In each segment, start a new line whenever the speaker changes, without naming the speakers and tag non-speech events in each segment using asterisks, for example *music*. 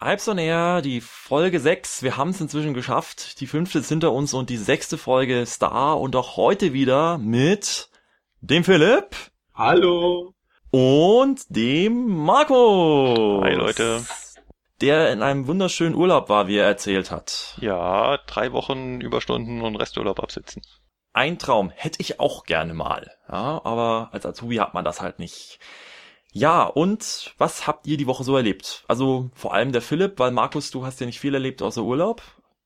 Alps on Air, die Folge 6. Wir haben es inzwischen geschafft. Die fünfte ist hinter uns und die sechste Folge ist da. Und auch heute wieder mit dem Philipp.
Hallo.
Und dem Marco.
Hi Leute.
Der in einem wunderschönen Urlaub war, wie er erzählt hat.
Ja, drei Wochen Überstunden und Resturlaub absitzen.
Ein Traum. Hätte ich auch gerne mal. Ja, aber als Azubi hat man das halt nicht. Ja, und was habt ihr die Woche so erlebt? Also vor allem der Philipp, weil Markus, du hast ja nicht viel erlebt außer Urlaub.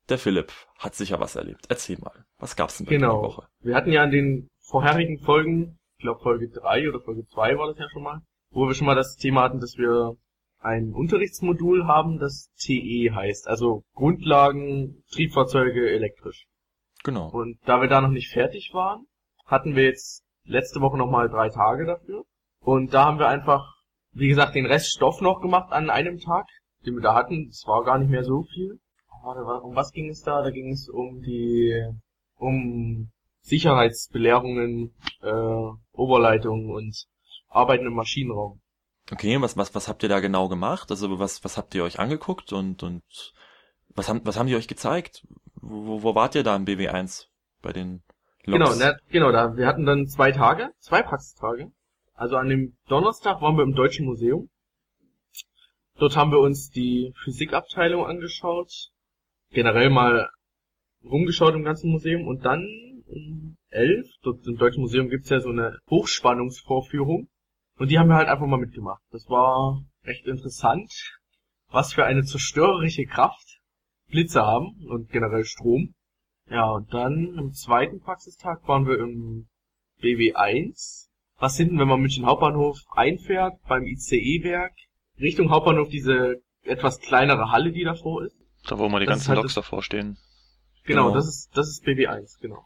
Der Philipp hat sicher was erlebt. Erzähl mal, was gab's denn bei
genau.
die Woche?
Wir hatten ja in den vorherigen Folgen, ich glaube Folge 3 oder Folge 2 war das ja schon mal, wo wir schon mal das Thema hatten, dass wir ein Unterrichtsmodul haben, das TE heißt, also Grundlagen Triebfahrzeuge elektrisch.
Genau.
Und da wir da noch nicht fertig waren, hatten wir jetzt letzte Woche nochmal drei Tage dafür. Und da haben wir einfach, wie gesagt, den Rest Stoff noch gemacht an einem Tag, den wir da hatten. Es war gar nicht mehr so viel. Um was ging es da? Da ging es um die, um Sicherheitsbelehrungen, äh, Oberleitungen und Arbeiten im Maschinenraum.
Okay, was, was, was habt ihr da genau gemacht? Also was, was habt ihr euch angeguckt und, und was haben, was haben die euch gezeigt? Wo, wo wart ihr da im BW1 bei den
Loks? Genau, ne, genau, da, wir hatten dann zwei Tage, zwei Praxistage. Also an dem Donnerstag waren wir im Deutschen Museum. Dort haben wir uns die Physikabteilung angeschaut, generell mal rumgeschaut im ganzen Museum und dann um elf, dort im Deutschen Museum gibt's ja so eine Hochspannungsvorführung und die haben wir halt einfach mal mitgemacht. Das war recht interessant, was für eine zerstörerische Kraft Blitze haben und generell Strom. Ja, und dann am zweiten Praxistag waren wir im BW1 was hinten, wenn man München Hauptbahnhof einfährt, beim ICE-Werk, Richtung Hauptbahnhof diese etwas kleinere Halle, die davor ist.
Da wo mal die das ganzen halt Loks davor stehen.
Genau, genau, das ist, das ist BW1, genau.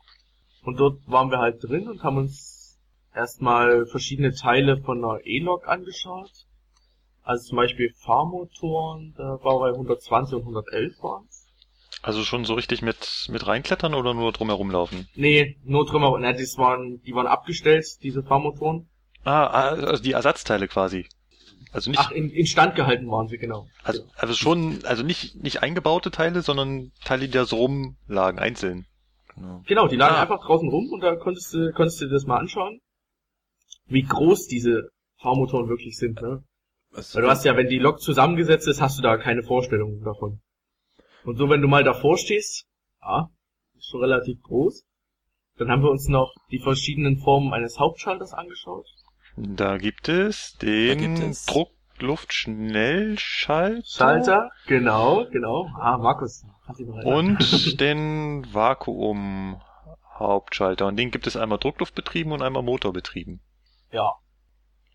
Und dort waren wir halt drin und haben uns erstmal verschiedene Teile von einer E-Lok angeschaut. Also zum Beispiel Fahrmotoren, da war bei 120 und 111 waren
also schon so richtig mit, mit reinklettern oder nur drumherum laufen?
Nee, nur drumherum. Na, das waren, die waren abgestellt, diese Fahrmotoren.
Ah, ah, also die Ersatzteile quasi.
Also nicht. Ach, in, in Stand gehalten waren sie, genau.
Also, also schon, also nicht, nicht eingebaute Teile, sondern Teile, die da so rumlagen, einzeln.
Genau, genau die lagen ah. einfach draußen rum und da konntest du, konntest du dir das mal anschauen, wie groß diese Fahrmotoren wirklich sind, ne? Weil du hast ja, wenn die Lok zusammengesetzt ist, hast du da keine Vorstellung davon. Und so, wenn du mal davor stehst, ja, ist schon relativ groß. Dann haben wir uns noch die verschiedenen Formen eines Hauptschalters angeschaut.
Da gibt es den Druckluftschnellschalter.
Schalter, genau, genau. Ah, Markus.
Und *laughs* den Vakuum-Hauptschalter. Und den gibt es einmal Druckluftbetrieben und einmal Motorbetrieben.
Ja.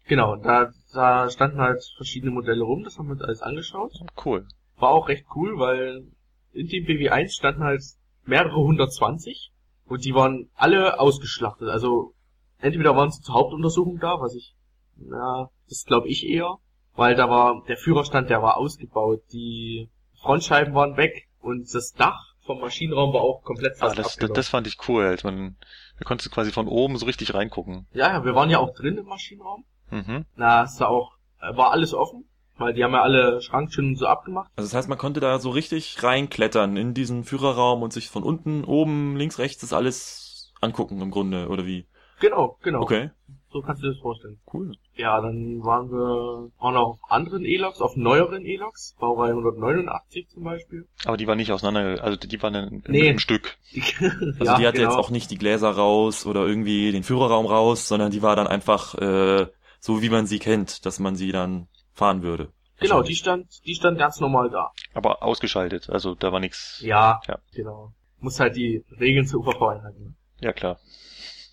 Genau, da, da standen halt verschiedene Modelle rum, das haben wir uns alles angeschaut.
Cool.
War auch recht cool, weil in dem BW1 standen halt mehrere 120 und die waren alle ausgeschlachtet. Also entweder waren sie zur Hauptuntersuchung da, was ich, na, das glaube ich eher, weil da war der Führerstand, der war ausgebaut, die Frontscheiben waren weg und das Dach vom Maschinenraum war auch komplett
fast ah, das, das, das fand ich cool, als man, da konntest du quasi von oben so richtig reingucken.
Ja, ja, wir waren ja auch drin im Maschinenraum. Mhm. Na, es war auch, war alles offen. Weil die haben ja alle Schranktüren so abgemacht.
Also das heißt, man konnte da so richtig reinklettern in diesen Führerraum und sich von unten, oben, links, rechts das alles angucken im Grunde, oder wie?
Genau, genau.
Okay.
So kannst du dir das vorstellen.
Cool.
Ja, dann waren wir auch noch auf anderen E-Loks, auf neueren E-Loks, Baureihe 189 zum Beispiel.
Aber die waren nicht auseinander, also die waren in, nee. im Stück. *laughs*
also ja, die hatte genau. jetzt auch nicht die Gläser raus oder irgendwie den Führerraum raus, sondern die war dann einfach äh, so, wie man sie kennt, dass man sie dann fahren würde.
Genau, die stand, die stand ganz normal da.
Aber ausgeschaltet, also da war nichts.
Ja, ja, genau. Muss halt die Regeln zur UVV einhalten.
Ja, klar.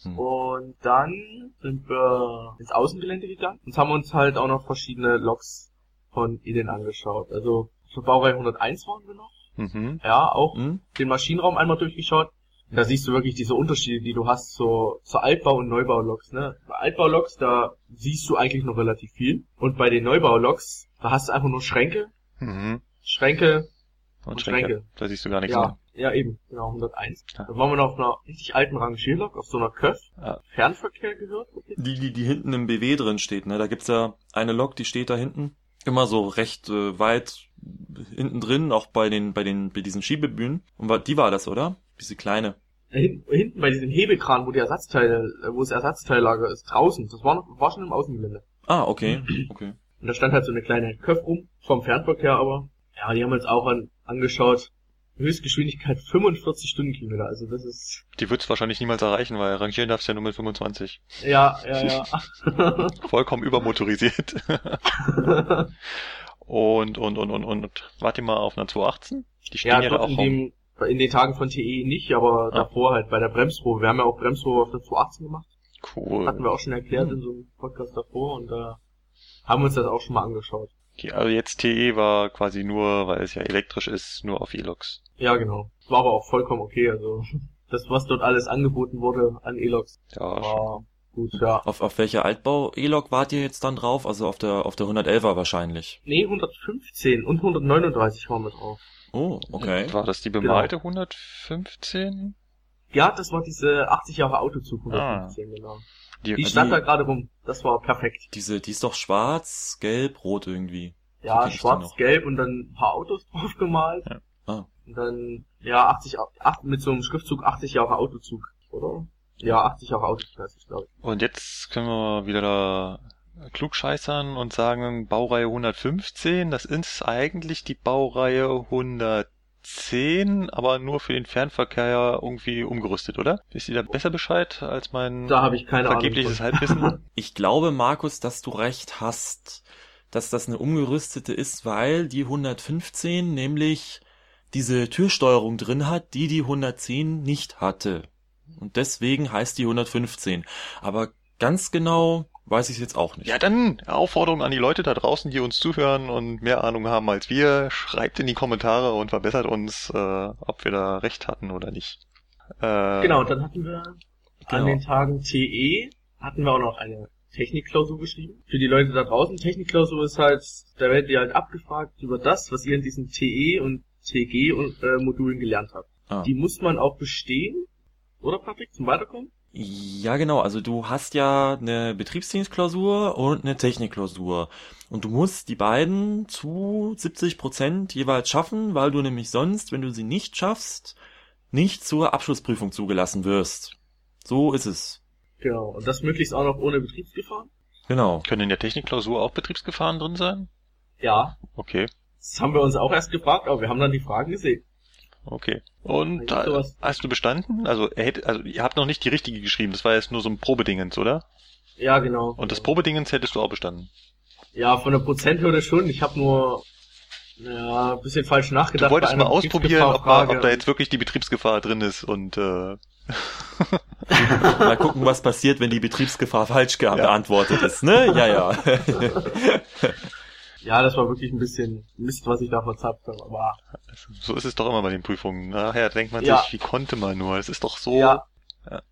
Hm. Und dann sind wir ins Außengelände gegangen und haben uns halt auch noch verschiedene Loks von ihnen angeschaut. Also für Baureihe 101 waren wir noch. Mhm. Ja, auch mhm. den Maschinenraum einmal durchgeschaut. Da siehst du wirklich diese Unterschiede, die du hast zur, zur Altbau- und Neubauloks. Ne? Bei Altbauloks, da siehst du eigentlich noch relativ viel. Und bei den Neubauloks, da hast du einfach nur Schränke. Mhm. Schränke
und, und Schränke. Schränke. Da siehst du gar nichts
ja, mehr. Ja, eben. Genau, 101. Ja. Da waren wir noch auf einer richtig alten Rangierlok, auf so einer Köf. Ja. Fernverkehr gehört.
Okay. Die, die, die hinten im BW drin steht, ne? Da gibt's ja eine Lok, die steht da hinten. Immer so recht äh, weit hinten drin, auch bei den, bei den, bei diesen Schiebebühnen. Und war, die war das, oder? Diese kleine.
Hinten, hinten bei diesem Hebekran, wo die Ersatzteile, äh, wo das Ersatzteillager ist, draußen. Das war noch, war schon im Außengelände.
Ah, okay, okay.
Und da stand halt so eine kleine Köpf rum, vom Fernverkehr aber. Ja, die haben wir uns auch an, angeschaut. Höchstgeschwindigkeit 45 Stundenkilometer, also das ist,
Die wird's wahrscheinlich niemals erreichen, weil rangieren darfst du ja nur mit 25.
ja, ja, ja. *laughs* *laughs*
Vollkommen übermotorisiert. *laughs* und, und, und, und, und, warte mal auf einer 218? Die stehen
ja,
ja, auch
in, dem, in den Tagen von TE nicht, aber
Ah.
davor halt bei der Bremsprobe. Wir haben ja auch Bremsprobe auf der 218 gemacht.
Cool.
Hatten wir auch schon erklärt in so einem Podcast davor und da haben wir uns das auch schon mal angeschaut.
Okay, also jetzt TE war quasi nur, weil es ja elektrisch ist, nur auf E-Loks.
Ja, genau. War aber auch vollkommen okay. Also *laughs* das, was dort alles angeboten wurde an E-Loks,
Ja, schon.
Gut, ja.
Auf, auf welcher Altbau-E-Log wart ihr jetzt dann drauf? Also auf der, auf der 111er wahrscheinlich.
Nee, 115 und 139 waren wir drauf.
Oh, okay.
War das die
Genau.
bemalte 115?
Ja, das war diese 80 Jahre Autozug
Ah.
115, genau.
Die,
Die
die-
stand da gerade rum. Das war perfekt.
Diese, die ist doch schwarz, gelb, rot irgendwie. So
Ja,
die
schwarz, gelb und dann ein paar Autos *laughs* drauf gemalt.
Ja.
Ah.
Und dann, ja, 80, Au- acht, mit so einem Schriftzug 80 Jahre Autozug, oder? Ja, 80 Jahre Autozug heißt es, glaube ich.
Und jetzt können wir wieder da klugscheißern und sagen, Baureihe 115, das ist eigentlich die Baureihe 110, aber nur für den Fernverkehr irgendwie umgerüstet, oder? Wisst ihr da besser Bescheid als mein
Da ich keine
vergebliches
Ahnung.
Halbwissen? *laughs*
Ich glaube, Markus, dass du recht hast, dass das eine umgerüstete ist, weil die 115 nämlich diese Türsteuerung drin hat, die die 110 nicht hatte. Und deswegen heißt die 115. Aber ganz genau weiß ich es jetzt auch nicht.
Ja, dann Aufforderung an die Leute da draußen, die uns zuhören und mehr Ahnung haben als wir. Schreibt in die Kommentare und verbessert uns, äh, ob wir da recht hatten oder nicht. Äh,
Genau, und dann hatten wir
Genau.
an den Tagen TE, hatten wir auch noch eine Technikklausur geschrieben. Für die Leute da draußen, Technikklausur ist halt, da werdet ihr halt abgefragt über das, was ihr in diesen TE und TG und, äh, Modulen gelernt habt.
Ah.
Die muss man auch bestehen, oder Patrick, zum Weiterkommen?
Ja, genau. Also du hast ja eine Betriebsdienstklausur und eine Technikklausur. Und du musst die beiden zu 70 Prozent jeweils schaffen, weil du nämlich sonst, wenn du sie nicht schaffst, nicht zur Abschlussprüfung zugelassen wirst. So ist es.
Genau, und das möglichst auch noch ohne Betriebsgefahr?
Genau.
Können in der Technikklausur auch Betriebsgefahren drin sein?
Ja,
Okay,
das haben wir uns auch erst gefragt, aber wir haben dann die Fragen gesehen.
Okay. Und äh, hast du bestanden? Also, er hätte, also ihr habt noch nicht die richtige geschrieben, das war jetzt nur so ein Probedingens, oder?
Ja, genau.
Und das Probedingens hättest du auch bestanden.
Ja, von der Prozenthürde schon. Ich habe nur ja, ein bisschen falsch nachgedacht.
Du wolltest mal ausprobieren, ob, mal, ob da jetzt wirklich die Betriebsgefahr drin ist und äh,
Mal gucken, was passiert, wenn die Betriebsgefahr falsch *laughs* ge- beantwortet ist, ne? Ja, ja. *laughs*
Ja, das war wirklich ein bisschen Mist, was ich da verzapft habe. Aber
so ist es doch immer bei den Prüfungen. Nachher denkt man
Ja.
sich, wie konnte man nur? Es ist doch so.
ja.
Ja.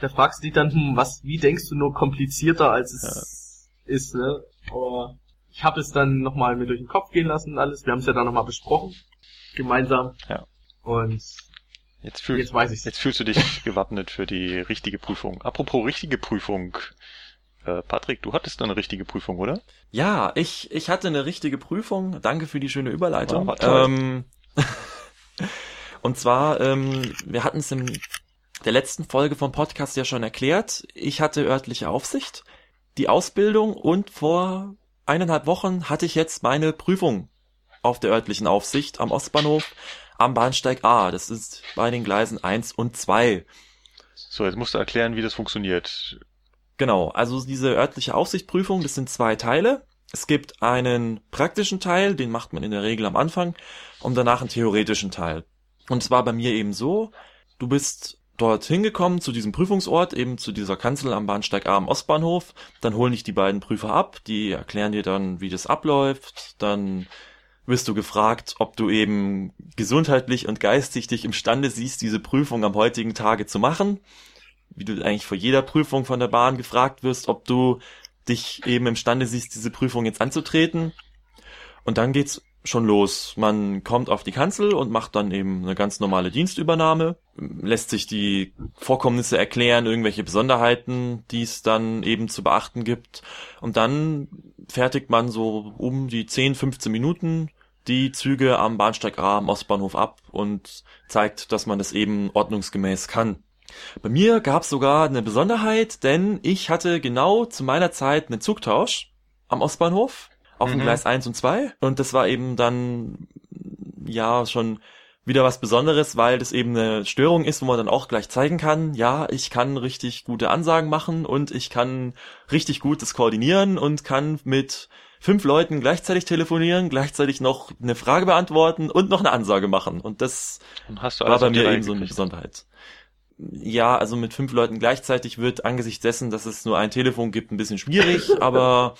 Da fragst du dich dann, hm, was, wie denkst du nur komplizierter als es ist, ne? Aber ich habe es dann nochmal mir durch den Kopf gehen lassen und alles. Wir haben es ja dann nochmal besprochen. Gemeinsam.
Ja.
Und
Jetzt, fühl,
jetzt weiß ich's.
jetzt fühlst du dich gewappnet für die richtige Prüfung. Apropos richtige Prüfung. Äh, Patrick, du hattest eine richtige Prüfung, oder?
Ja, ich, ich hatte eine richtige Prüfung. Danke für die schöne Überleitung.
Ja,
ähm, *laughs* und zwar, ähm, wir hatten es in der letzten Folge vom Podcast ja schon erklärt. Ich hatte örtliche Aufsicht, die Ausbildung und vor eineinhalb Wochen hatte ich jetzt meine Prüfung auf der örtlichen Aufsicht am Ostbahnhof am Bahnsteig A. Das ist bei den Gleisen 1 und 2.
So, jetzt musst du erklären, wie das funktioniert.
Genau, also diese örtliche Aufsichtsprüfung, das sind zwei Teile. Es gibt einen praktischen Teil, den macht man in der Regel am Anfang, und danach einen theoretischen Teil. Und es war bei mir eben so, du bist dort hingekommen zu diesem Prüfungsort, eben zu dieser Kanzel am Bahnsteig A am Ostbahnhof, dann holen dich die beiden Prüfer ab, die erklären dir dann, wie das abläuft, dann wirst du gefragt, ob du eben gesundheitlich und geistig dich imstande siehst, diese Prüfung am heutigen Tage zu machen wie du eigentlich vor jeder Prüfung von der Bahn gefragt wirst, ob du dich eben imstande siehst, diese Prüfung jetzt anzutreten. Und dann geht's schon los. Man kommt auf die Kanzel und macht dann eben eine ganz normale Dienstübernahme, lässt sich die Vorkommnisse erklären, irgendwelche Besonderheiten, die es dann eben zu beachten gibt. Und dann fertigt man so um die 10, 15 Minuten die Züge am Bahnsteig A am Ostbahnhof ab und zeigt, dass man das eben ordnungsgemäß kann. Bei mir gab es sogar eine Besonderheit, denn ich hatte genau zu meiner Zeit einen Zugtausch am Ostbahnhof auf dem
Mhm.
Gleis 1 und 2 und das war eben dann ja schon wieder was Besonderes, weil das eben eine Störung ist, wo man dann auch gleich zeigen kann, ja, ich kann richtig gute Ansagen machen und ich kann richtig gut das koordinieren und kann mit fünf Leuten gleichzeitig telefonieren, gleichzeitig noch eine Frage beantworten und noch eine Ansage machen. Und das
Und
war bei mir eben so eine? Besonderheit. Ja, also mit fünf Leuten gleichzeitig wird angesichts dessen, dass es nur ein Telefon gibt, ein bisschen schwierig, *laughs* aber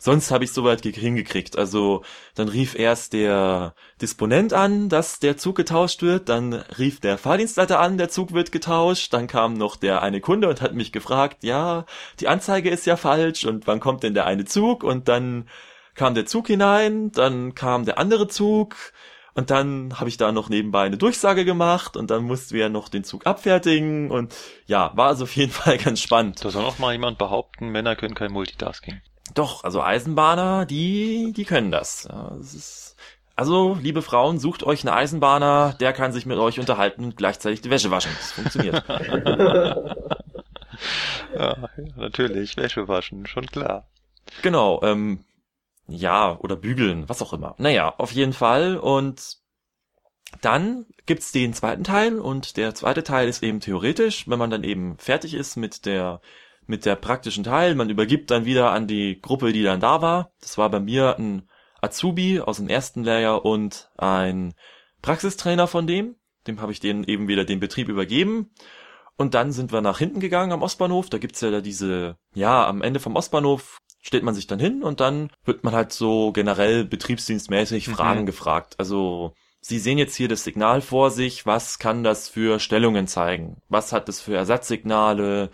sonst habe ich soweit ge- hingekriegt. Also dann rief erst der Disponent an, dass der Zug getauscht wird, dann rief der Fahrdienstleiter an, der Zug wird getauscht, dann kam noch der eine Kunde und hat mich gefragt, ja, die Anzeige ist ja falsch und wann kommt denn der eine Zug und dann kam der Zug hinein, dann kam der andere Zug und dann habe ich da noch nebenbei eine Durchsage gemacht und dann mussten wir noch den Zug abfertigen und ja, war also auf jeden *laughs* Fall ganz spannend.
Da soll noch mal jemand behaupten, Männer können kein Multitasking.
Doch, also Eisenbahner, die, die können das. Das ist, also, liebe Frauen, sucht euch einen Eisenbahner, der kann sich mit euch unterhalten und gleichzeitig die Wäsche waschen. Das funktioniert. *laughs* *laughs*
Ja, natürlich, Wäsche waschen, schon klar.
genau, ähm, ja, oder bügeln, was auch immer. Naja, auf jeden Fall. Und dann gibt's den zweiten Teil und der zweite Teil ist eben theoretisch, wenn man dann eben fertig ist mit der mit der praktischen Teil, man übergibt dann wieder an die Gruppe, die dann da war. Das war bei mir ein Azubi aus dem ersten Lehrjahr und ein Praxistrainer von dem. Dem habe ich denen eben wieder den Betrieb übergeben. Und dann sind wir nach hinten gegangen am Ostbahnhof. Da gibt's ja da diese, ja, am Ende vom Ostbahnhof stellt man sich dann hin und dann wird man halt so generell betriebsdienstmäßig
Mhm.
Fragen gefragt. Also Sie sehen jetzt hier das Signal vor sich. Was kann das für Stellungen zeigen? Was hat es für Ersatzsignale?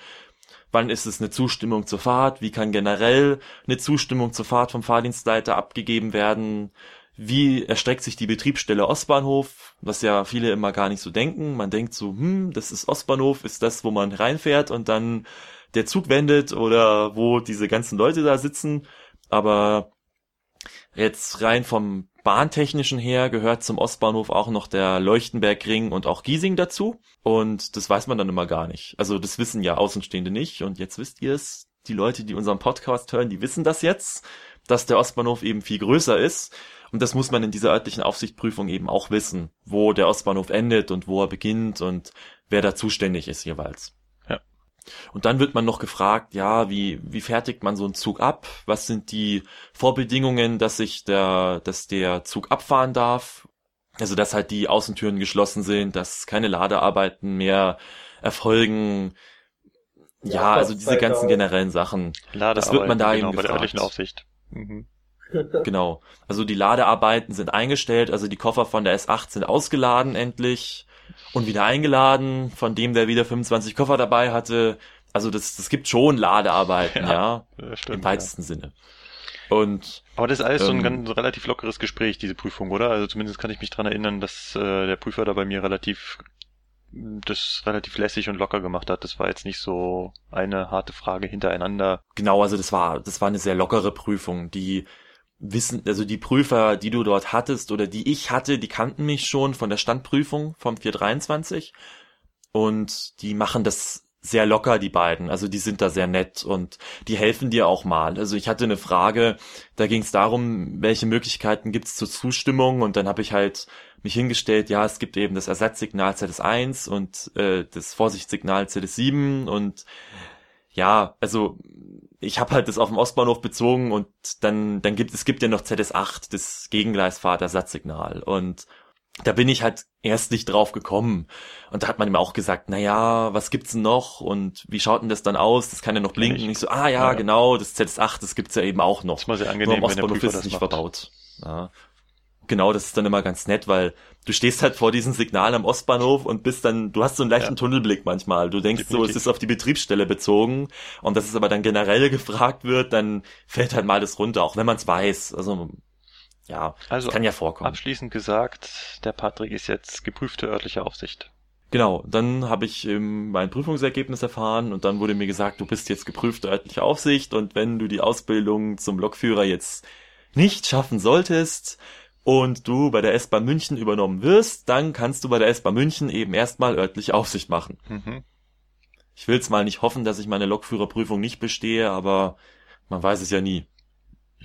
Wann ist es eine Zustimmung zur Fahrt? Wie kann generell eine Zustimmung zur Fahrt vom Fahrdienstleiter abgegeben werden? Wie erstreckt sich die Betriebsstelle Ostbahnhof? Was ja viele immer gar nicht so denken. Man denkt so, hm, das ist Ostbahnhof, ist das, wo man reinfährt und dann der Zug wendet oder wo diese ganzen Leute da sitzen. Aber jetzt rein vom Bahntechnischen her gehört zum Ostbahnhof auch noch der Leuchtenbergring und auch Giesing dazu. Und das weiß man dann immer gar nicht. Also das wissen ja Außenstehende nicht. Und jetzt wisst ihr es. Die Leute, die unseren Podcast hören, die wissen das jetzt, dass der Ostbahnhof eben viel größer ist. Und das muss man in dieser örtlichen Aufsichtprüfung eben auch wissen, wo der Ostbahnhof endet und wo er beginnt und wer da zuständig ist jeweils. Und dann wird man noch gefragt, ja, wie, wie fertigt man so einen Zug ab? Was sind die Vorbedingungen, dass sich der, dass der Zug abfahren darf? Also, dass halt die Außentüren geschlossen sind, dass keine Ladearbeiten mehr erfolgen. Ja,
Ja,
also diese ganzen
da.
generellen Sachen.
Ladearbeiten,
wird man da
genau,
eben
bei der
gefragt.
örtlichen Aufsicht. Mhm. *laughs* *laughs*
Genau. Also die Ladearbeiten sind eingestellt, also die Koffer von der S8 sind ausgeladen endlich und wieder eingeladen, von dem der wieder 25 Koffer dabei hatte. Also das, das gibt schon Ladearbeiten,
Ja,
ja,
Ja,
im
stimmt. Ja.
weitesten Sinne. Und
Aber das ist alles so ein
Ähm,
ganz relativ lockeres Gespräch, diese Prüfung, oder? Also zumindest kann ich mich dran erinnern, dass äh, der Prüfer da bei mir relativ das relativ lässig und locker gemacht hat. Das war jetzt nicht so eine harte Frage hintereinander.
genau, also das war, das war eine sehr lockere Prüfung. Die wissen, also die Prüfer, die du dort hattest oder die ich hatte, die kannten mich schon von der Standprüfung vom 423 und die machen das sehr locker, die beiden. Also die sind da sehr nett und die helfen dir auch mal. Also ich hatte eine Frage, da ging es darum, welche Möglichkeiten gibt es zur Zustimmung und dann habe ich halt mich hingestellt, ja, es gibt eben das Ersatzsignal ZS1 und äh, das Vorsichtssignal ZS7 und ja, also ich habe halt das auf dem Ostbahnhof bezogen und dann dann gibt es gibt ja noch ZS8, das Gegengleisfahrtersatzsignal und da bin ich halt erst nicht drauf gekommen. Und da hat man ihm auch gesagt, na ja, was gibt's denn noch? Und wie schaut denn das dann aus? Das kann ja noch blinken.
ich.
Und ich so, ah ja,
Ja.
genau, das ZS8, das gibt's ja eben auch noch.
Das ist mal sehr
Nur
angenehm,
am
wenn der
Ostbahnhof ist es
das
nicht
macht.
verbaut. Ja. Genau, das ist dann immer ganz nett, weil du stehst halt vor diesem Signal am Ostbahnhof und bist dann, du hast so einen leichten
Ja.
Tunnelblick manchmal. Du denkst so, es
Definitiv.
ist auf die Betriebsstelle bezogen und dass es aber dann generell *laughs* gefragt wird, dann fällt halt mal das runter, auch wenn man es weiß. Also ja,
Also
kann ja vorkommen.
abschließend gesagt, der Patrick ist jetzt geprüfte örtliche Aufsicht.
Genau, dann habe ich ähm, mein Prüfungsergebnis erfahren und dann wurde mir gesagt, du bist jetzt geprüfte örtliche Aufsicht und wenn du die Ausbildung zum Lokführer jetzt nicht schaffen solltest und du bei der S-Bahn München übernommen wirst, dann kannst du bei der S-Bahn München eben erstmal örtliche Aufsicht machen.
Mhm.
Ich will's mal nicht hoffen, dass ich meine Lokführerprüfung nicht bestehe, aber man weiß es ja nie.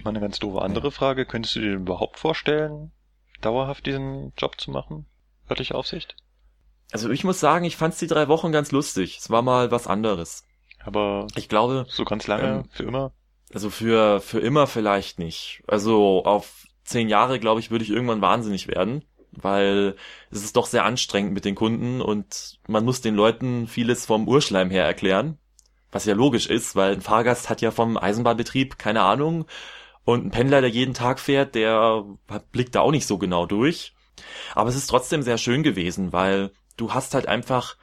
Mal eine ganz doofe andere Frage. Könntest du dir überhaupt vorstellen, dauerhaft diesen Job zu machen? Örtliche Aufsicht?
Also ich muss sagen, ich fand's die drei Wochen ganz lustig. Es war mal was anderes.
Aber
Ich glaube,
so ganz lange,
Ähm,
für immer?
also für, für immer vielleicht nicht. Also auf zehn Jahre, glaube ich, würde ich irgendwann wahnsinnig werden, weil es ist doch sehr anstrengend mit den Kunden und man muss den Leuten vieles vom Urschleim her erklären. Was ja logisch ist, weil ein Fahrgast hat ja vom Eisenbahnbetrieb keine Ahnung und ein Pendler, der jeden Tag fährt, der blickt da auch nicht so genau durch. Aber es ist trotzdem sehr schön gewesen, weil du hast halt einfach,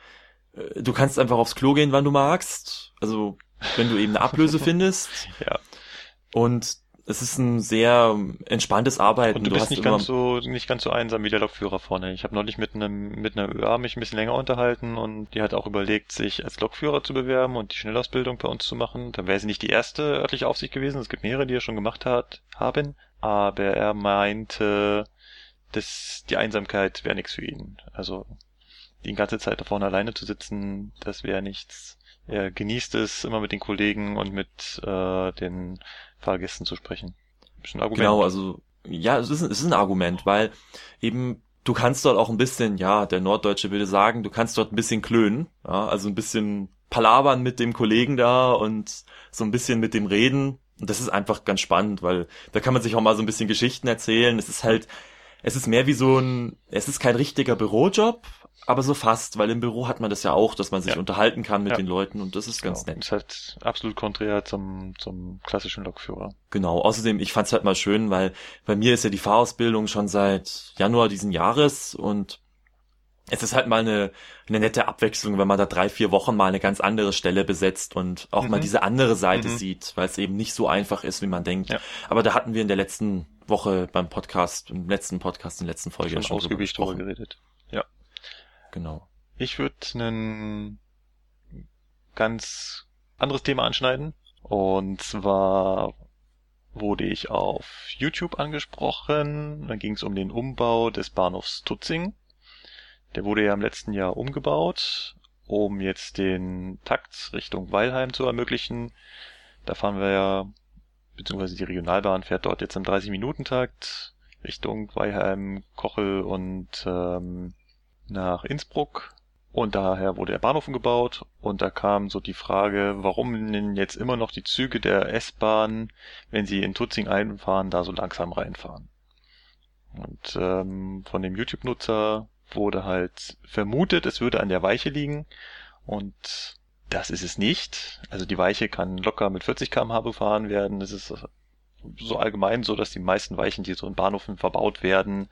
äh, du kannst einfach aufs Klo gehen, wann du magst. Also wenn du eben eine Ablöse *laughs* findest.
Ja.
Und es ist ein sehr entspanntes Arbeiten.
Und du, bist
hast
nicht ganz so nicht ganz so einsam wie der Lokführer vorne. Ich habe neulich mit einem mit einer ÖA mich ein bisschen länger unterhalten und die hat auch überlegt, sich als Lokführer zu bewerben und die Schnellausbildung bei uns zu machen. Da wäre sie nicht die erste örtliche Aufsicht gewesen. Es gibt mehrere, die er schon gemacht hat, haben. Aber er meinte, dass die Einsamkeit wäre nichts für ihn. Also die ganze Zeit da vorne alleine zu sitzen, das wäre nichts. Er genießt es, immer mit den Kollegen und mit äh, den Fahrgästen zu sprechen.
Genau, also ja, es ist, es ist ein Argument, weil eben du kannst dort auch ein bisschen, ja, der Norddeutsche würde sagen, du kannst dort ein bisschen klönen, ja, also ein bisschen palabern mit dem Kollegen da und so ein bisschen mit dem reden. Und das ist einfach ganz spannend, weil da kann man sich auch mal so ein bisschen Geschichten erzählen. Es ist halt, es ist mehr wie so ein, es ist kein richtiger Bürojob, aber so fast, weil im Büro hat man das ja auch, dass man sich
Ja.
unterhalten kann mit
Ja.
den Leuten und das ist ganz
Genau.
nett.
Ist halt absolut konträr zum, zum klassischen Lokführer.
Genau, außerdem, ich fand's halt mal schön, weil bei mir ist ja die Fahrausbildung schon seit Januar diesen Jahres und es ist halt mal eine, eine nette Abwechslung, wenn man da drei, vier Wochen mal eine ganz andere Stelle besetzt und auch mal
Mhm.
diese andere Seite
Mhm.
sieht, weil es eben nicht so einfach ist, wie man denkt.
Ja.
Aber da hatten wir in der letzten Woche beim Podcast, im letzten Podcast, in der letzten Folge
Schon
schon
ausgiebig drüber geredet.
Genau.
Ich würde ein ganz anderes Thema anschneiden. Und zwar wurde ich auf YouTube angesprochen. Da ging es um den Umbau des Bahnhofs Tutzing. Der wurde ja im letzten Jahr umgebaut, um jetzt den Takt Richtung Weilheim zu ermöglichen. Da fahren wir ja, beziehungsweise die Regionalbahn fährt dort jetzt im 30-Minuten-Takt Richtung Weilheim, Kochel und ähm, nach Innsbruck. Und daher wurde der Bahnhof umgebaut und da kam so die Frage, warum denn jetzt immer noch die Züge der S-Bahn, wenn sie in Tutzing einfahren, da so langsam reinfahren. Und ähm, von dem YouTube-Nutzer wurde halt vermutet, es würde an der Weiche liegen und das ist es nicht. Also die Weiche kann locker mit 40 km/h befahren werden. Es ist so allgemein so, dass die meisten Weichen, die so in Bahnhöfen verbaut werden,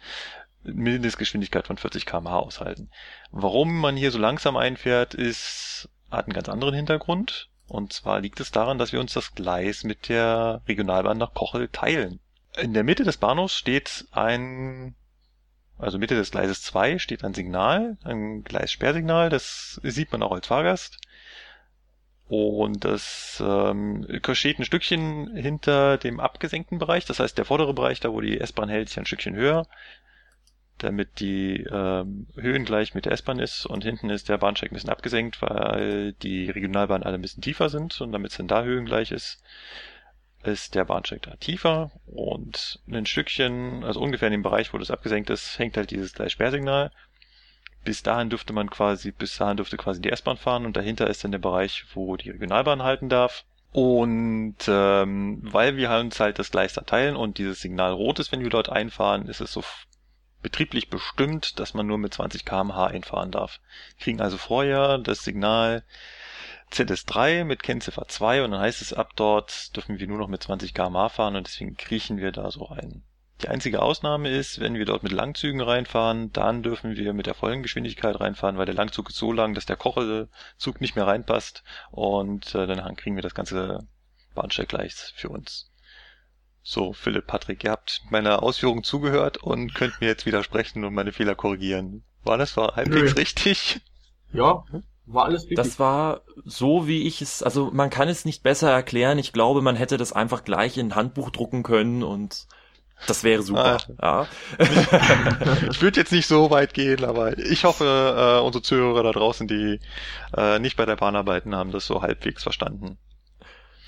Mindestgeschwindigkeit von 40 km/h aushalten. Warum man hier so langsam einfährt, ist, hat einen ganz anderen Hintergrund. Und zwar liegt es daran, dass wir uns das Gleis mit der Regionalbahn nach Kochel teilen. In der Mitte des Bahnhofs steht ein, also Mitte des Gleises 2 steht ein Signal, ein Gleissperrsignal, das sieht man auch als Fahrgast. Und das ähm, steht ein Stückchen hinter dem abgesenkten Bereich, das heißt der vordere Bereich, da wo die S-Bahn hält, ist ja ein Stückchen höher damit die ähm, Höhen gleich mit der S-Bahn ist und hinten ist der Bahnsteig ein bisschen abgesenkt, weil die Regionalbahnen alle ein bisschen tiefer sind und damit es dann da Höhen gleich ist, ist der Bahnsteig da tiefer und ein Stückchen, also ungefähr in dem Bereich, wo das abgesenkt ist, hängt halt dieses Gleissperrsignal. Bis dahin dürfte man quasi, bis dahin dürfte quasi die S-Bahn fahren und dahinter ist dann der Bereich, wo die Regionalbahn halten darf. Und ähm, weil wir uns halt das Gleis da teilen und dieses Signal rot ist, wenn wir dort einfahren, ist es so betrieblich bestimmt, dass man nur mit 20 km/h einfahren darf. Kriegen also vorher das Signal ZS3 mit Kennziffer 2 und dann heißt es, ab dort dürfen wir nur noch mit 20 km/h fahren und deswegen kriechen wir da so rein. Die einzige Ausnahme ist, wenn wir dort mit Langzügen reinfahren, dann dürfen wir mit der vollen Geschwindigkeit reinfahren, weil der Langzug ist so lang, dass der Kochelzug nicht mehr reinpasst und äh, dann kriegen wir das ganze Bahnsteiggleis für uns. So, Philipp, Patrick, ihr habt meiner Ausführung zugehört und könnt mir jetzt widersprechen und meine Fehler korrigieren. War das war halbwegs
Nö.
richtig?
Ja, war alles richtig.
Das war so, wie ich es, also man kann es nicht besser erklären. Ich glaube, man hätte das einfach gleich in ein Handbuch drucken können und Das wäre super,
ah. ja. *laughs* ich würde jetzt nicht so weit gehen, aber ich hoffe, äh, unsere Zuhörer da draußen, die äh, nicht bei der Bahn arbeiten, haben das so halbwegs verstanden.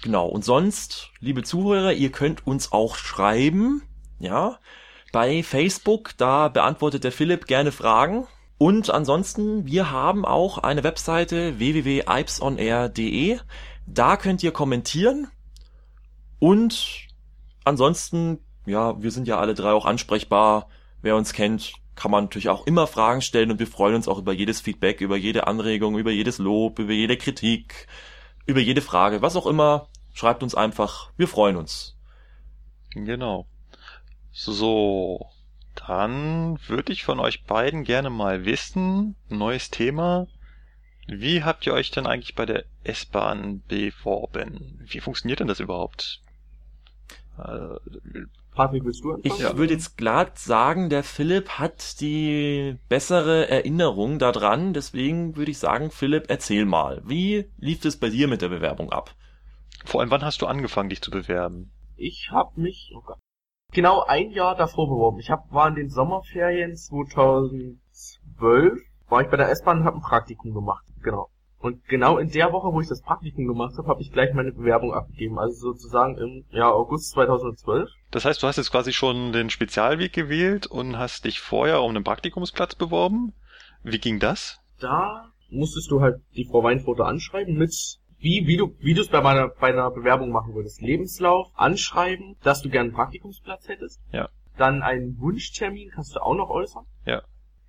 Genau. Und sonst, liebe Zuhörer, ihr könnt uns auch schreiben, ja, bei Facebook, da beantwortet der Philipp gerne Fragen. Und ansonsten, wir haben auch eine Webseite www.ipesonair.de. Da könnt ihr kommentieren. Und ansonsten, ja, wir sind ja alle drei auch ansprechbar. Wer uns kennt, kann man natürlich auch immer Fragen stellen und wir freuen uns auch über jedes Feedback, über jede Anregung, über jedes Lob, über jede Kritik, über jede Frage, was auch immer. Schreibt uns einfach. Wir freuen uns.
Genau. So, dann würde ich von euch beiden gerne mal wissen, neues Thema. Wie habt ihr euch denn eigentlich bei der S-Bahn beworben? Wie funktioniert denn das überhaupt?
Äh, Patrick, willst du anfangen? Ich würde jetzt glatt sagen, der Philipp hat die bessere Erinnerung daran, deswegen würde ich sagen, Philipp, erzähl mal. Wie lief es bei dir mit der Bewerbung ab?
Vor allem, wann hast du angefangen, dich zu bewerben?
Ich habe mich oh genau ein Jahr davor beworben. Ich hab, war in den Sommerferien 2012, war ich bei der S-Bahn und habe ein Praktikum gemacht. Genau. Und genau in der Woche, wo ich das Praktikum gemacht habe, habe ich gleich meine Bewerbung abgegeben. Also sozusagen im ja, August 2012.
Das heißt, du hast jetzt quasi schon den Spezialweg gewählt und hast dich vorher um einen Praktikumsplatz beworben. Wie ging das?
Da musstest du halt die Frau Weinfurter anschreiben mit wie, wie du, wie du es bei meiner, bei einer Bewerbung machen würdest. Lebenslauf, anschreiben, dass du gerne einen Praktikumsplatz hättest.
Ja.
Dann einen Wunschtermin kannst du auch noch äußern.
Ja.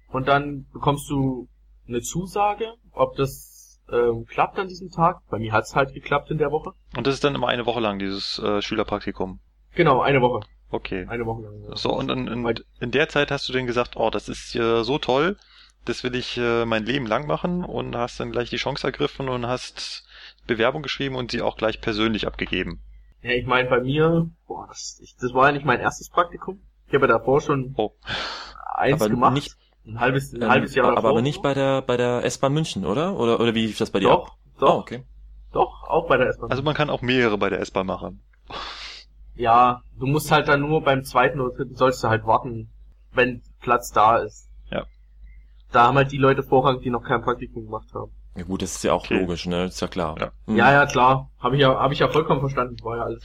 Und dann bekommst du eine Zusage, ob das ähm, klappt an diesem Tag. Bei mir hat es halt geklappt in der Woche.
Und das ist dann immer eine Woche lang, dieses äh, Schülerpraktikum?
Genau, eine Woche.
Okay.
Eine Woche lang.
Ja. So, und in, in, in der Zeit hast du dann gesagt, oh, das ist äh, so toll, das will ich äh, mein Leben lang machen und hast dann gleich die Chance ergriffen und hast Bewerbung geschrieben und sie auch gleich persönlich abgegeben.
Ja, ich meine, bei mir, boah, das, ich, das war ja nicht mein erstes Praktikum. Ich habe ja davor schon oh. eins
aber
gemacht.
Nicht,
ein halbes, ein ähm, halbes Jahr
davor. Aber nicht bei der, bei der S-Bahn München, oder? Oder, oder wie lief das bei dir
Doch,
ab?
doch. Oh, okay. Doch, auch bei der S-Bahn.
Also man kann auch mehrere bei der S-Bahn machen.
Ja, du musst halt dann nur beim zweiten oder dritten sollst du halt warten, wenn Platz da ist.
Ja.
Da haben halt die Leute Vorrang, die noch kein Praktikum gemacht haben.
Ja gut, das ist ja auch okay. logisch, ne? ist ja klar.
Ja, mhm. ja, ja, klar. Habe ich ja, habe ich ja vollkommen verstanden, war ja alles.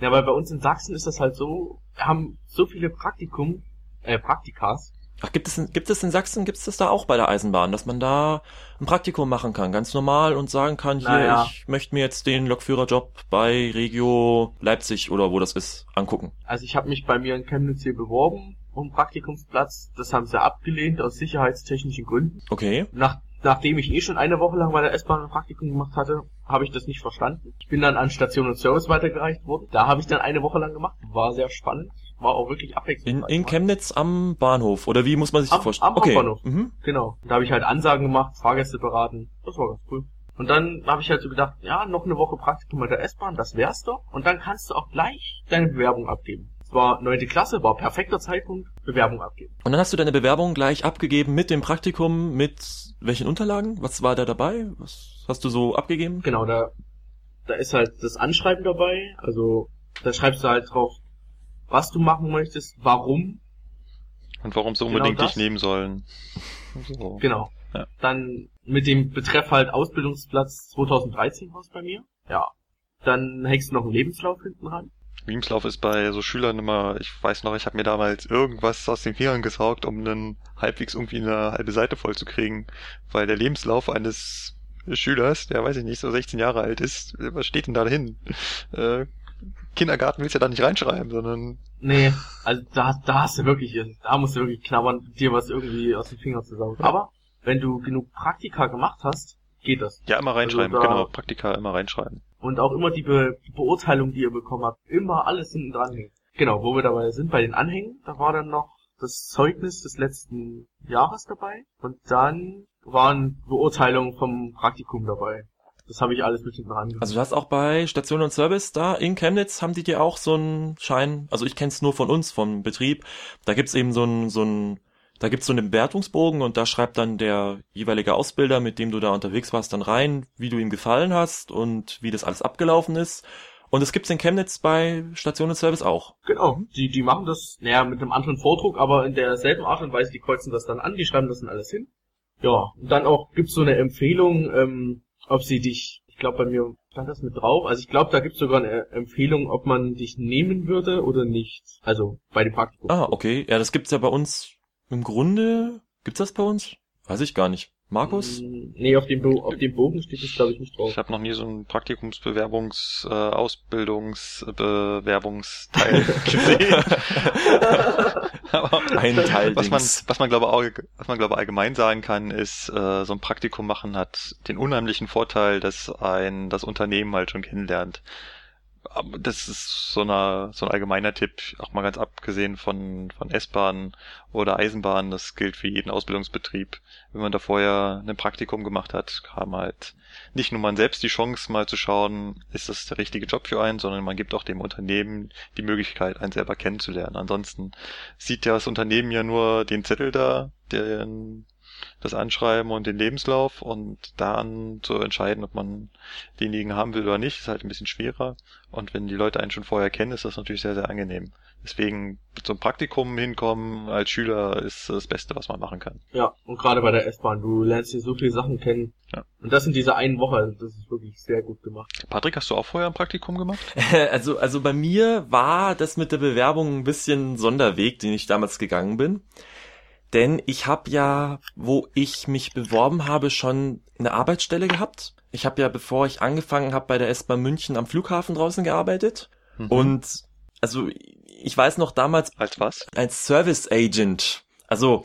Ja, weil bei uns in Sachsen ist das halt so, wir haben so viele Praktikum, äh, Praktikas.
Ach, gibt es, in, gibt es in Sachsen, gibt es das da auch bei der Eisenbahn, dass man da ein Praktikum machen kann, ganz normal und sagen kann, hier, naja. ich möchte mir jetzt den Lokführerjob bei Regio Leipzig oder wo das ist, angucken.
Also ich habe mich bei mir in Chemnitz hier beworben um Praktikumsplatz. Das haben sie abgelehnt aus sicherheitstechnischen Gründen.
Okay.
Nach, nachdem ich eh schon eine Woche lang bei der S-Bahn ein Praktikum gemacht hatte, habe ich das nicht verstanden. Ich bin dann an Station und Service weitergereicht worden. Da habe ich dann eine Woche lang gemacht. War sehr spannend. War auch wirklich abwechslungsreich.
In, in Chemnitz am Bahnhof, oder wie muss man sich
das
vorstellen?
Am okay. Bahnhof, mhm. genau. Da habe ich halt Ansagen gemacht, Fahrgäste beraten. Das war ganz cool. Und dann habe ich halt so gedacht, ja, noch eine Woche Praktikum bei der S-Bahn, das wär's doch. Und dann kannst du auch gleich deine Bewerbung abgeben. Es war neunte Klasse, war perfekter Zeitpunkt, Bewerbung abgeben.
Und dann hast du deine Bewerbung gleich abgegeben mit dem Praktikum, mit welchen Unterlagen? Was war da dabei? Was hast du so abgegeben?
Genau, da, da ist halt das Anschreiben dabei. Also da schreibst du halt drauf, was du machen möchtest, warum.
Und warum sie genau unbedingt genau dich nehmen sollen.
So. Genau. Ja. Dann mit dem Betreff halt Ausbildungsplatz 2013 war bei mir. Ja. Dann hängst du noch einen Lebenslauf hinten ran.
Lebenslauf ist bei so Schülern immer, ich weiß noch, ich habe mir damals irgendwas aus den Fingern gesaugt, um dann halbwegs irgendwie eine halbe Seite voll zu kriegen, weil der Lebenslauf eines Schülers, der weiß ich nicht, so 16 Jahre alt ist, was steht denn da hin? Äh, Kindergarten willst du ja da nicht reinschreiben, sondern.
Nee, also da, da hast du wirklich, da musst du wirklich knabbern, dir was irgendwie aus den Fingern zu saugen. Aber wenn du genug Praktika gemacht hast, geht das.
Ja, immer reinschreiben, also genau, Praktika immer reinschreiben.
Und auch immer die, Be Beurteilung, die ihr bekommen habt, immer alles hinten dran hängen. Genau, wo wir dabei sind, bei den Anhängen, da war dann noch das Zeugnis des letzten Jahres dabei und dann waren Beurteilungen vom Praktikum dabei. Das habe ich alles mit hinten dran.
Also du hast auch bei Station und Service da in Chemnitz haben die dir auch so einen Schein, also ich kenn's nur von uns, vom Betrieb, da gibt's eben so ein, so ein da gibt's so einen Bewertungsbogen und da schreibt dann der jeweilige Ausbilder, mit dem du da unterwegs warst, dann rein, wie du ihm gefallen hast und wie das alles abgelaufen ist. Und es gibt's in Chemnitz bei Station und Service auch.
Genau, die, die machen das, naja, mit einem anderen Vordruck, aber in derselben Art und Weise, die kreuzen das dann an, die schreiben das dann alles hin. Ja, und dann auch gibt's so eine Empfehlung, ähm, ob sie dich, ich glaube bei mir stand das mit drauf, also ich glaube, da gibt's sogar eine Empfehlung, ob man dich nehmen würde oder nicht. Also bei dem Praktikum.
Ah, okay. Ja, das gibt's ja bei uns im Grunde. Gibt's das bei uns? Weiß ich gar nicht. Markus?
Mm, Nee, auf dem, Bo auf dem Bogen steht das glaube ich nicht drauf.
Ich habe noch nie so einen Praktikumsbewerbungs-, äh, Ausbildungsbewerbungsteil *laughs* gesehen. *laughs* Aber
Ein Teil
was man, was man glaube auch, was man glaube allgemein sagen kann, ist, äh, so ein Praktikum machen hat den unheimlichen Vorteil, dass ein das Unternehmen halt schon kennenlernt. Das ist so, eine, so ein allgemeiner Tipp, auch mal ganz abgesehen von, von S-Bahn oder Eisenbahn, das gilt für jeden Ausbildungsbetrieb. Wenn man da vorher ein Praktikum gemacht hat, kam halt nicht nur man selbst die Chance, mal zu schauen, ist das der richtige Job für einen, sondern man gibt auch dem Unternehmen die Möglichkeit, einen selber kennenzulernen. Ansonsten sieht ja das Unternehmen ja nur den Zettel da, den, das Anschreiben und den Lebenslauf und dann zu entscheiden, ob man denjenigen haben will oder nicht, ist halt ein bisschen schwerer. Und wenn die Leute einen schon vorher kennen, ist das natürlich sehr, sehr angenehm. Deswegen zum Praktikum hinkommen als Schüler ist das Beste, was man machen kann.
Ja, und gerade bei der S-Bahn, du lernst hier so viele Sachen kennen.
Ja.
Und das in dieser einen Woche, also das ist wirklich sehr gut gemacht.
Patrick, hast du auch vorher ein Praktikum gemacht? *laughs*
Also, also bei mir war das mit der Bewerbung ein bisschen Sonderweg, den ich damals gegangen bin. Denn ich habe ja, wo ich mich beworben habe, schon eine Arbeitsstelle gehabt. Ich habe ja, bevor ich angefangen habe, bei der S-Bahn München am Flughafen draußen gearbeitet.
Mhm.
Und also ich weiß noch damals
als was?
als Service Agent. Also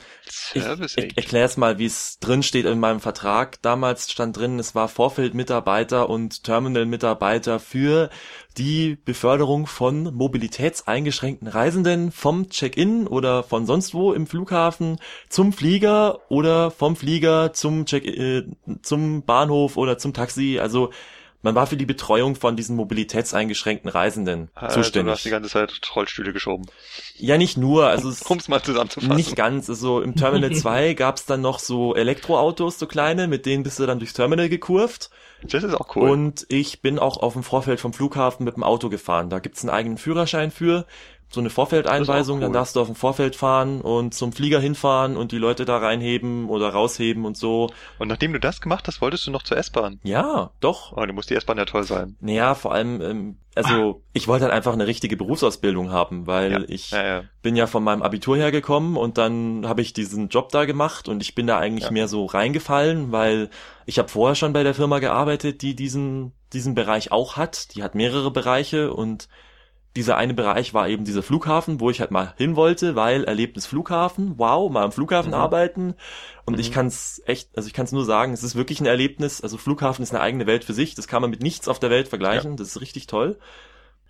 ich, ich erkläre es mal, wie es drin steht in meinem Vertrag. Damals stand drin, es war Vorfeldmitarbeiter und Terminalmitarbeiter für die Beförderung von mobilitätseingeschränkten Reisenden vom Check-in oder von sonst wo im Flughafen zum Flieger oder vom Flieger zum Check äh, zum Bahnhof oder zum Taxi. Also man war für die Betreuung von diesen mobilitätseingeschränkten Reisenden
Also, du
zuständig.
hast die ganze Zeit Rollstühle geschoben.
Ja, nicht nur, also es
Um es mal zusammenzufassen.
nicht ganz. Also im Terminal *laughs* 2 gab's dann noch so Elektroautos, so kleine, mit denen bist du dann durchs Terminal gekurvt.
Das ist auch cool.
Und ich bin auch auf dem Vorfeld vom Flughafen mit dem Auto gefahren. Da gibt's einen eigenen Führerschein für. So eine Vorfeldeinweisung,
cool.
dann darfst du auf dem Vorfeld fahren und zum Flieger hinfahren und die Leute da reinheben oder rausheben und so.
Und nachdem du das gemacht hast, wolltest du noch zur S-Bahn.
Ja, doch.
Oh, du musst die S-Bahn ja toll sein.
Naja, vor allem, ähm, also ich wollte halt einfach eine richtige Berufsausbildung haben, weil
Ja,
ich
Ja, ja.
bin ja von meinem Abitur hergekommen und dann habe ich diesen Job da gemacht und ich bin da eigentlich mehr so reingefallen, weil ich habe vorher schon bei der Firma gearbeitet, die diesen diesen Bereich auch hat. Die hat mehrere Bereiche und dieser eine Bereich war eben dieser Flughafen, wo ich halt mal hin wollte, weil Erlebnis Flughafen, wow, mal am Flughafen
Mhm.
arbeiten und
Mhm.
ich kann es echt, also ich kann es nur sagen, es ist wirklich ein Erlebnis, also Flughafen ist eine eigene Welt für sich, das kann man mit nichts auf der Welt vergleichen, das ist richtig toll.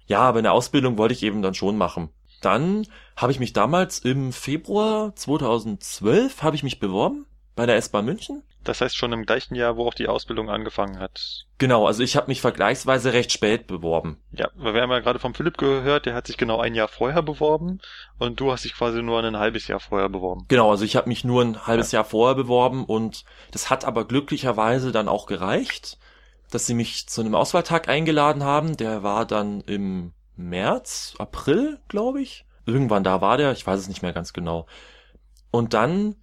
Ja, aber eine Ausbildung wollte ich eben dann schon machen. Dann habe ich mich damals im Februar 2012 habe ich mich beworben bei der S-Bahn München.
Das heißt schon im gleichen Jahr, wo auch die Ausbildung angefangen hat.
Genau, also ich habe mich vergleichsweise recht spät beworben.
Ja, weil wir haben ja gerade vom Philipp gehört, der hat sich genau ein Jahr vorher beworben und du hast dich quasi nur ein halbes Jahr vorher beworben.
Genau, also ich habe mich nur ein halbes Jahr vorher beworben und das hat aber glücklicherweise dann auch gereicht, dass sie mich zu einem Auswahltag eingeladen haben. Der war dann im März, April, glaube ich. Irgendwann da war der, ich weiß es nicht mehr ganz genau. Und dann,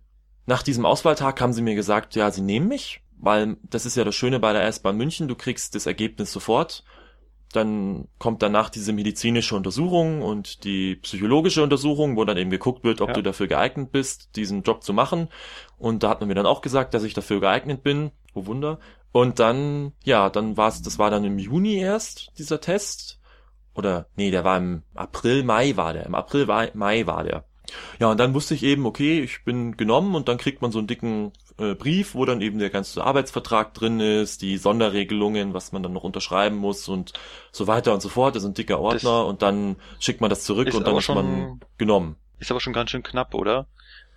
nach diesem Auswahltag, haben sie mir gesagt, ja, sie nehmen mich, weil das ist ja das Schöne bei der S-Bahn München, du kriegst das Ergebnis sofort. Dann kommt danach diese medizinische Untersuchung und die psychologische Untersuchung, wo dann eben geguckt wird, ob
Ja.
du dafür geeignet bist, diesen Job zu machen. Und da hat man mir dann auch gesagt, dass ich dafür geeignet bin. Oh Wunder. Und dann, ja, dann war es, das war dann im Juni erst, dieser Test. Oder, nee, der war im April, Mai war der. Im April, Mai- Mai war der. Ja, und dann wusste ich eben, okay, ich bin genommen und dann kriegt man so einen dicken äh, Brief, wo dann eben der ganze Arbeitsvertrag drin ist, die Sonderregelungen, was man dann noch unterschreiben muss und so weiter und so fort. Das ist ein dicker Ordner und dann schickt man das zurück und dann ist
schon-
man genommen.
Ist aber schon ganz schön knapp, oder?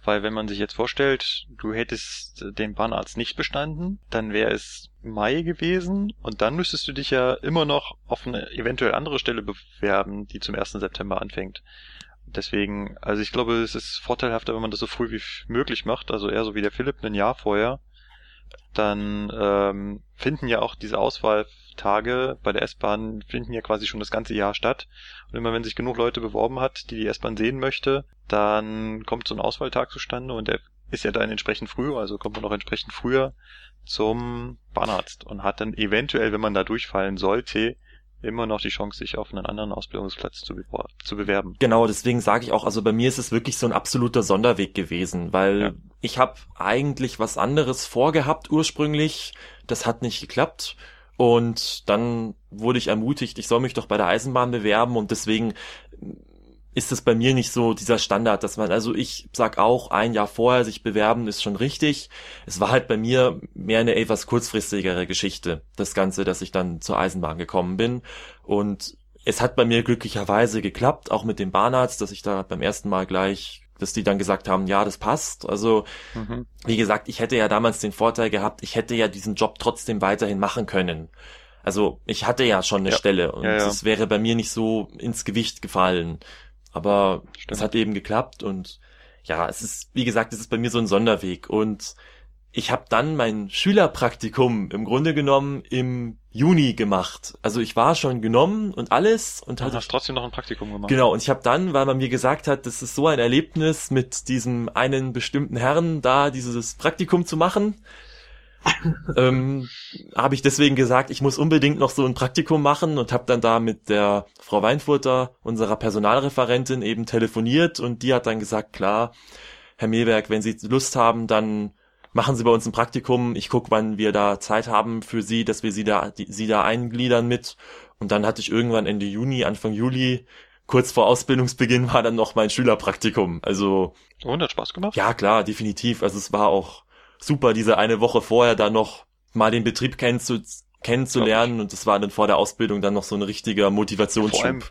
Weil wenn man sich jetzt vorstellt, du hättest den Bahnarzt nicht bestanden, dann wäre es Mai gewesen und dann müsstest du dich ja immer noch auf eine eventuell andere Stelle bewerben, die zum 1. September anfängt. Deswegen, also ich glaube, es ist vorteilhafter, wenn man das so früh wie möglich macht, also eher so wie der Philipp ein Jahr vorher. dann ähm, finden ja auch diese Auswahltage bei der S-Bahn finden ja quasi schon das ganze Jahr statt. Und immer wenn sich genug Leute beworben hat, die die S-Bahn sehen möchte, dann kommt so ein Auswahltag zustande und der ist ja dann entsprechend früh, also kommt man auch entsprechend früher zum Bahnarzt und hat dann eventuell, wenn man da durchfallen sollte, immer noch die Chance, sich auf einen anderen Ausbildungsplatz zu, be zu bewerben.
Genau, deswegen sage ich auch, also bei mir ist es wirklich so ein absoluter Sonderweg gewesen, weil ja. ich habe eigentlich was anderes vorgehabt ursprünglich, das hat nicht geklappt und dann wurde ich ermutigt, ich soll mich doch bei der Eisenbahn bewerben und deswegen ist es bei mir nicht so dieser Standard, dass man, also ich sag auch, ein Jahr vorher sich bewerben ist schon richtig. Es war halt bei mir mehr eine etwas kurzfristigere Geschichte, das Ganze, dass ich dann zur Eisenbahn gekommen bin. Und es hat bei mir glücklicherweise geklappt, auch mit dem Bahnarzt, dass ich da beim ersten Mal gleich dass die dann gesagt haben, ja, das passt. Also, mhm. wie gesagt, ich hätte ja damals den Vorteil gehabt, ich hätte ja diesen Job trotzdem weiterhin machen können. Also, ich hatte ja schon eine ja. Stelle und es ja, ja. wäre bei mir nicht so ins Gewicht gefallen. Aber es hat eben geklappt und ja, es ist, wie gesagt, es ist bei mir so ein Sonderweg. Und ich habe dann mein Schülerpraktikum im Grunde genommen im Juni gemacht. Also ich war schon genommen und alles und
hatte hast trotzdem noch ein Praktikum gemacht.
Genau und ich habe dann, weil man mir gesagt hat, das ist so ein Erlebnis mit diesem einen bestimmten Herrn da dieses Praktikum zu machen, *laughs* ähm, habe ich deswegen gesagt, ich muss unbedingt noch so ein Praktikum machen und habe dann da mit der Frau Weinfurter, unserer Personalreferentin, eben telefoniert und die hat dann gesagt, klar, Herr Mehlberg, wenn Sie Lust haben, dann machen Sie bei uns ein Praktikum. Ich gucke, wann wir da Zeit haben für Sie, dass wir Sie da, die, Sie da eingliedern mit. Und dann hatte ich irgendwann Ende Juni, Anfang Juli, kurz vor Ausbildungsbeginn war dann noch mein Schülerpraktikum. Also.
Und hat Spaß gemacht?
Ja, klar, definitiv. Also es war auch super, diese eine Woche vorher da noch mal den Betrieb kennenzu kennenzulernen und das war dann vor der Ausbildung dann noch so ein richtiger Motivationsschub. Vor allem,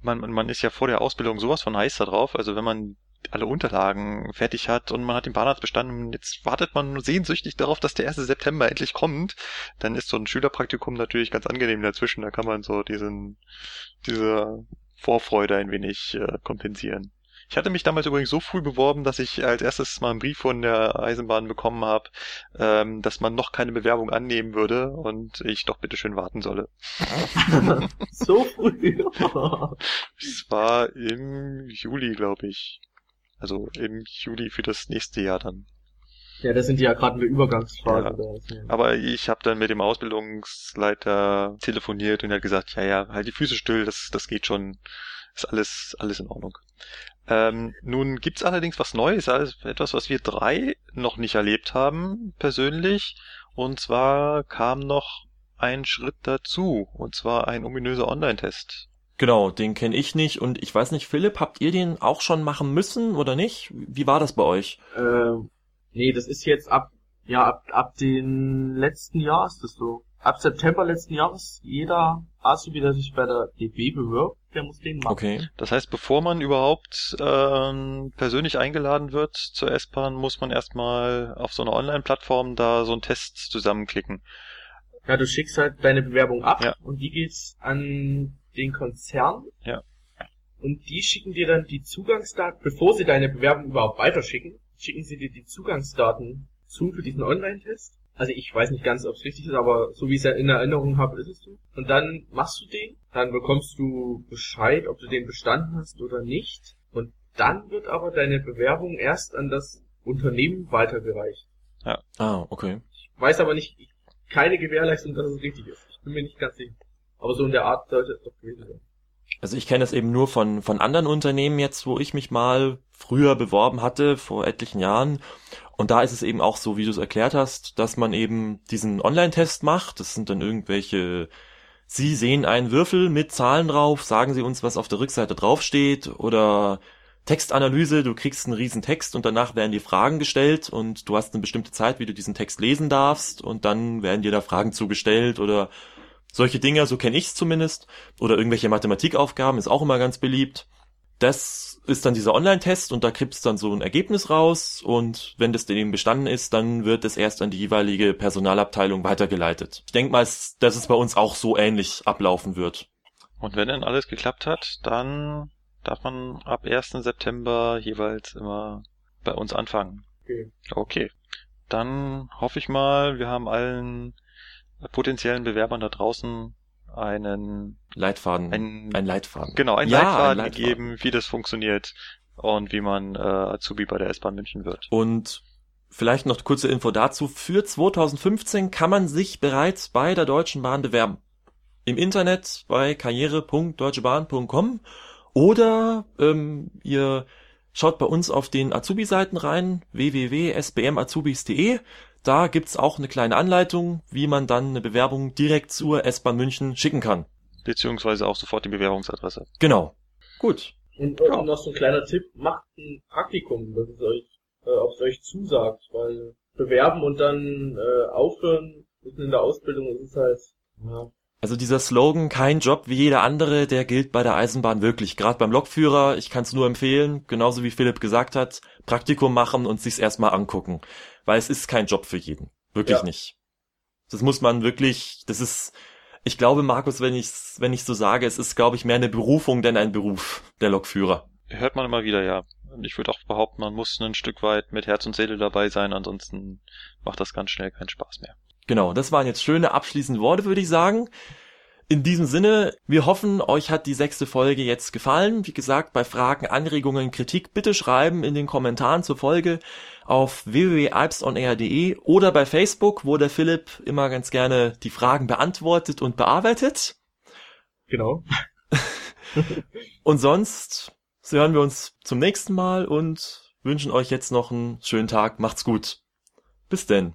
man, man ist ja vor der Ausbildung sowas von heiß da drauf, also wenn man alle Unterlagen fertig hat und man hat den Bahnarzt bestanden jetzt wartet man sehnsüchtig darauf, dass der 1. September endlich kommt, dann ist so ein Schülerpraktikum natürlich ganz angenehm dazwischen, da kann man so diesen, diese Vorfreude ein wenig äh, kompensieren. Ich hatte mich damals übrigens so früh beworben, dass ich als erstes mal einen Brief von der Eisenbahn bekommen habe, ähm, dass man noch keine Bewerbung annehmen würde und ich doch bitte schön warten solle. *laughs*
so früh? *laughs*
es war im Juli, glaube ich. Also im Juli für das nächste Jahr dann.
Ja, das sind ja gerade in der Übergangsphase.
Ja. Aber ich habe dann mit dem Ausbildungsleiter telefoniert und er hat gesagt, ja, ja, halt die Füße still, das, das geht schon, ist alles, alles in Ordnung. Ähm, nun gibt's allerdings was Neues, also etwas, was wir drei noch nicht erlebt haben, persönlich. Und zwar kam noch ein Schritt dazu, und zwar ein ominöser Online-Test.
Genau, den kenne ich nicht und ich weiß nicht, Philipp, habt ihr den auch schon machen müssen oder nicht? Wie war das bei euch?
Ähm, nee, das ist jetzt ab, ja, ab, ab den letzten Jahr ist das so ab September letzten Jahres jeder Azubi, der sich bei der DB bewirbt, der muss den machen.
Okay. Das heißt, bevor man überhaupt ähm, persönlich eingeladen wird zur S-Bahn, muss man erstmal auf so einer Online-Plattform da so einen Test zusammenklicken.
Ja, du schickst halt deine Bewerbung ab ja. und die geht's an den Konzern.
Ja.
Und die schicken dir dann die Zugangsdaten, bevor sie deine Bewerbung überhaupt weiterschicken, schicken sie dir die Zugangsdaten zu für diesen Online-Test. Also ich weiß nicht ganz, ob es richtig ist, aber so wie ich es ja in Erinnerung habe, ist es so. Und dann machst du den, dann bekommst du Bescheid, ob du den bestanden hast oder nicht. Und dann wird aber deine Bewerbung erst an das Unternehmen weitergereicht.
Ja. Ah, okay.
Ich weiß aber nicht, keine Gewährleistung, dass es richtig ist. Ich bin mir nicht ganz sicher. Aber so in der Art sollte es doch gewesen sein.
Also ich kenne es eben nur von, von anderen Unternehmen jetzt, wo ich mich mal früher beworben hatte, vor etlichen Jahren. Und da ist es eben auch so, wie du es erklärt hast, dass man eben diesen Online-Test macht. Das sind dann irgendwelche, Sie sehen einen Würfel mit Zahlen drauf, sagen Sie uns, was auf der Rückseite draufsteht oder Textanalyse, du kriegst einen riesen Text und danach werden dir Fragen gestellt und du hast eine bestimmte Zeit, wie du diesen Text lesen darfst und dann werden dir da Fragen zugestellt oder solche Dinge, so kenne ich es zumindest. Oder irgendwelche Mathematikaufgaben ist auch immer ganz beliebt. Das ist dann dieser Online-Test und da kriegst du dann so ein Ergebnis raus und wenn das eben bestanden ist, dann wird es erst an die jeweilige Personalabteilung weitergeleitet. Ich denke mal, dass es bei uns auch so ähnlich ablaufen wird.
Und wenn dann alles geklappt hat, dann darf man ab 1. September jeweils immer bei uns anfangen.
Okay.
Okay. dann hoffe ich mal, wir haben allen potenziellen Bewerbern da draußen einen
Leitfaden.
Ein,
ein Leitfaden.
Genau, einen
Ja,
Leitfaden,
ein Leitfaden.
gegeben, wie das funktioniert und wie man äh, Azubi bei der S-Bahn München wird.
Und vielleicht noch kurze Info dazu. Für 2015 kann man sich bereits bei der Deutschen Bahn bewerben. Im Internet bei karriere.deutschebahn.com oder ähm, ihr schaut bei uns auf den Azubi-Seiten rein, www.sbmazubis.de. Da gibt's auch eine kleine Anleitung, wie man dann eine Bewerbung direkt zur S-Bahn München schicken kann.
Beziehungsweise auch sofort die Bewerbungsadresse.
Genau. Gut.
Und,
Ja.
noch so ein kleiner Tipp, macht ein Praktikum, dass es euch, äh, ob es euch zusagt, weil bewerben und dann äh, aufhören, mitten in der Ausbildung ist es halt, ja,
Also dieser Slogan, kein Job wie jeder andere, der gilt bei der Eisenbahn wirklich. Gerade beim Lokführer, ich kann es nur empfehlen, genauso wie Philipp gesagt hat, Praktikum machen und sich's erstmal angucken. Weil es ist kein Job für jeden. Wirklich
Ja.
nicht. Das muss man wirklich, das ist, ich glaube, Markus, wenn ich wenn ich so sage, es ist, glaube ich, mehr eine Berufung denn ein Beruf, der Lokführer.
Hört man immer wieder, ja. Und ich würde auch behaupten, man muss ein Stück weit mit Herz und Seele dabei sein, ansonsten macht das ganz schnell keinen Spaß mehr.
Genau, das waren jetzt schöne abschließende Worte, würde ich sagen. In diesem Sinne, wir hoffen, euch hat die sechste Folge jetzt gefallen. Wie gesagt, bei Fragen, Anregungen, Kritik bitte schreiben in den Kommentaren zur Folge auf www.alpsonair.de oder bei Facebook, wo der Philipp immer ganz gerne die Fragen beantwortet und bearbeitet.
genau. *laughs*
Und sonst hören wir uns zum nächsten Mal und wünschen euch jetzt noch einen schönen Tag. Macht's gut. Bis denn.